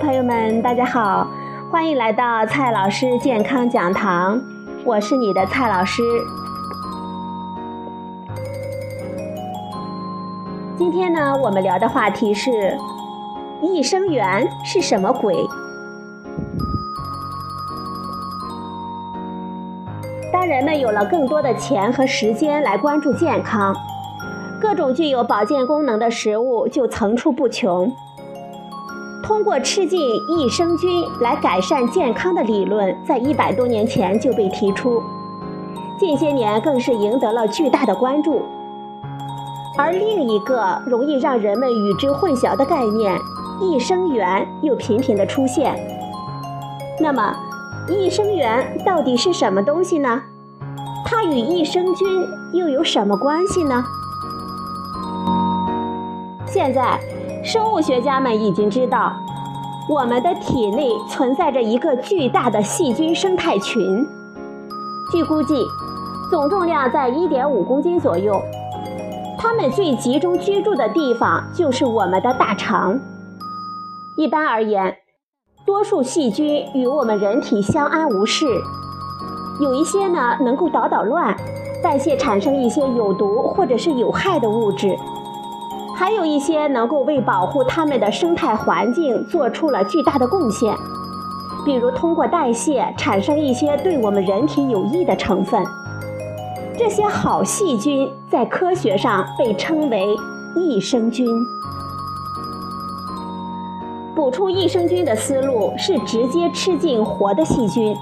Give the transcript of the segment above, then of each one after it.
朋友们，大家好，欢迎来到蔡老师健康讲堂，我是你的蔡老师。今天呢，我们聊的话题是益生元是什么鬼？当人们有了更多的钱和时间来关注健康，各种具有保健功能的食物就层出不穷。通过吃进益生菌来改善健康的理论，在一百多年前就被提出，近些年更是赢得了巨大的关注。而另一个容易让人们与之混淆的概念——益生元，又频频的出现。那么，益生元到底是什么东西呢？它与益生菌又有什么关系呢？现在。生物学家们已经知道，我们的体内存在着一个巨大的细菌生态群。据估计，总重量在1.5公斤左右。它们最集中居住的地方就是我们的大肠。一般而言，多数细菌与我们人体相安无事，有一些呢能够捣捣乱，代谢产生一些有毒或者是有害的物质。还有一些能够为保护它们的生态环境做出了巨大的贡献，比如通过代谢产生一些对我们人体有益的成分。这些好细菌在科学上被称为益生菌。补充益生菌的思路是直接吃进活的细菌，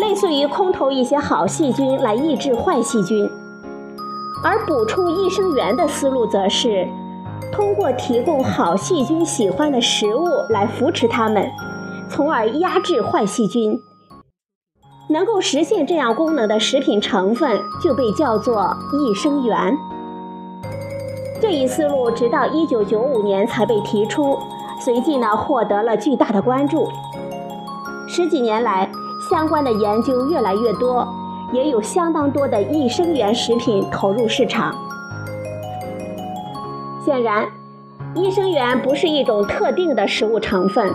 类似于空投一些好细菌来抑制坏细菌；而补充益生元的思路则是。通过提供好细菌喜欢的食物来扶持它们，从而压制坏细菌。能够实现这样功能的食品成分就被叫做益生元。这一思路直到1995年才被提出，随即呢获得了巨大的关注。十几年来，相关的研究越来越多，也有相当多的益生元食品投入市场。显然，益生元不是一种特定的食物成分，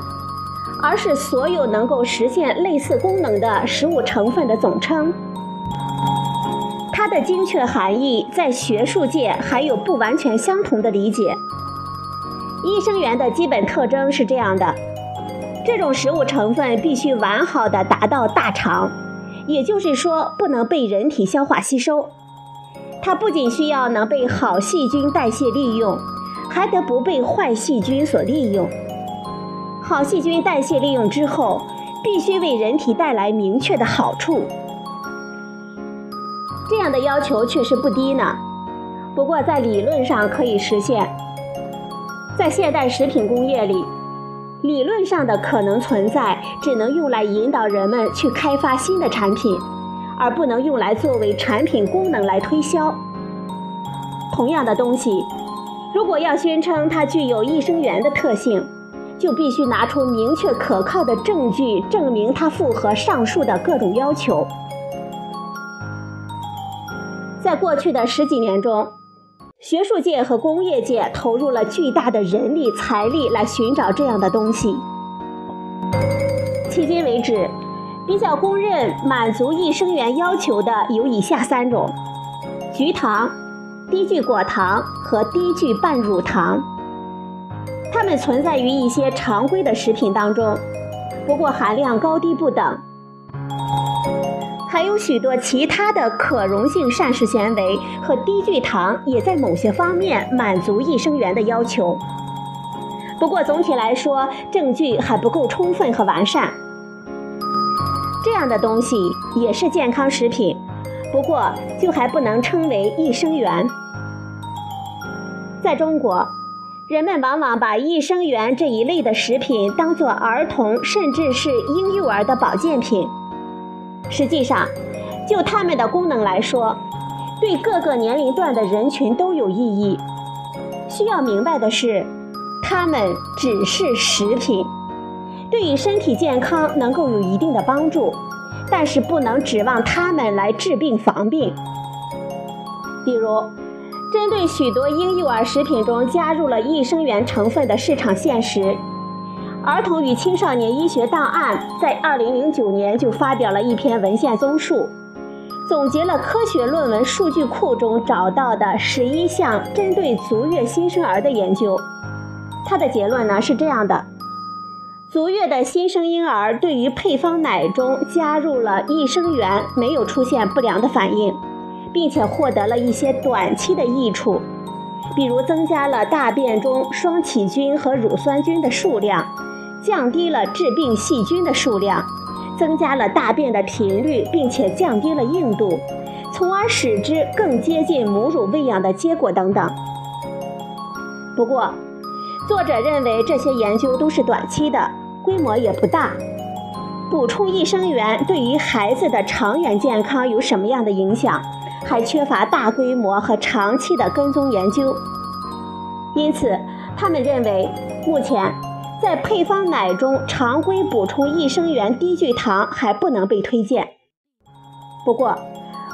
而是所有能够实现类似功能的食物成分的总称。它的精确含义在学术界还有不完全相同的理解。益生元的基本特征是这样的：这种食物成分必须完好的达到大肠，也就是说，不能被人体消化吸收。它不仅需要能被好细菌代谢利用，还得不被坏细菌所利用。好细菌代谢利用之后，必须为人体带来明确的好处。这样的要求确实不低呢。不过在理论上可以实现。在现代食品工业里，理论上的可能存在，只能用来引导人们去开发新的产品。而不能用来作为产品功能来推销。同样的东西，如果要宣称它具有益生元的特性，就必须拿出明确可靠的证据证明它符合上述的各种要求。在过去的十几年中，学术界和工业界投入了巨大的人力财力来寻找这样的东西。迄今为止。比较公认满足益生元要求的有以下三种：菊糖、低聚果糖和低聚半乳糖。它们存在于一些常规的食品当中，不过含量高低不等。还有许多其他的可溶性膳食纤维和低聚糖也在某些方面满足益生元的要求。不过总体来说，证据还不够充分和完善。这样的东西也是健康食品，不过就还不能称为益生元。在中国，人们往往把益生元这一类的食品当作儿童甚至是婴幼儿的保健品。实际上，就它们的功能来说，对各个年龄段的人群都有意义。需要明白的是，它们只是食品。对于身体健康能够有一定的帮助，但是不能指望它们来治病防病。比如，针对许多婴幼儿食品中加入了益生元成分的市场现实，儿童与青少年医学档案在2009年就发表了一篇文献综述，总结了科学论文数据库中找到的十一项针对足月新生儿的研究。它的结论呢是这样的：足月的新生婴儿对于配方奶中加入了益生元没有出现不良的反应，并且获得了一些短期的益处，比如增加了大便中双歧菌和乳酸菌的数量。降低了致病细菌的数量，增加了大便的频率，并且降低了硬度，从而使之更接近母乳喂养的结果等等。不过，作者认为这些研究都是短期的，规模也不大。补充益生元对于孩子的长远健康有什么样的影响，还缺乏大规模和长期的跟踪研究。因此，他们认为目前。在配方奶中常规补充益生元低聚糖还不能被推荐。不过，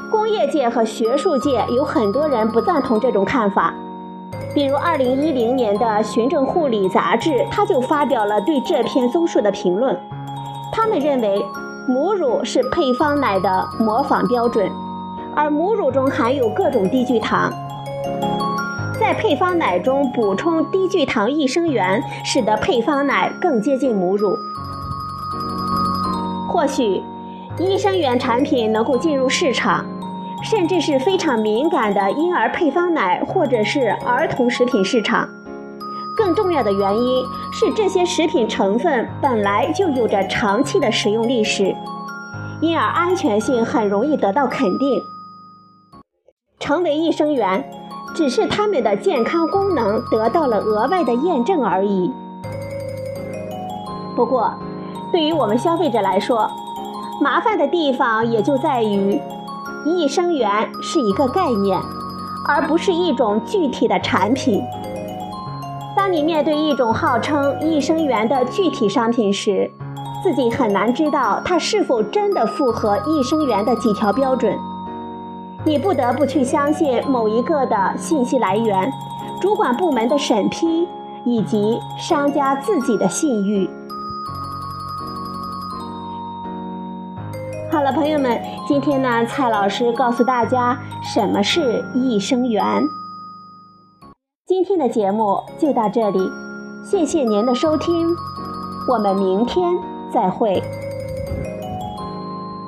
工业界和学术界有很多人不赞同这种看法。比如，2010年的《循证护理》杂志，它就发表了对这篇综述的评论。他们认为，母乳是配方奶的模仿标准，而母乳中含有各种低聚糖。在配方奶中补充低聚糖益生元，使得配方奶更接近母乳。或许，益生元产品能够进入市场，甚至是非常敏感的婴儿配方奶或者是儿童食品市场。更重要的原因是，这些食品成分本来就有着长期的使用历史，因而安全性很容易得到肯定，成为益生元。只是它们的健康功能得到了额外的验证而已。不过，对于我们消费者来说，麻烦的地方也就在于，益生元是一个概念，而不是一种具体的产品。当你面对一种号称益生元的具体商品时，自己很难知道它是否真的符合益生元的几条标准。你不得不去相信某一个的信息来源、主管部门的审批以及商家自己的信誉。了，朋友们，今天呢，蔡老师告诉大家什么是益生元。今天的节目就到这里，谢谢您的收听，我们明天再会。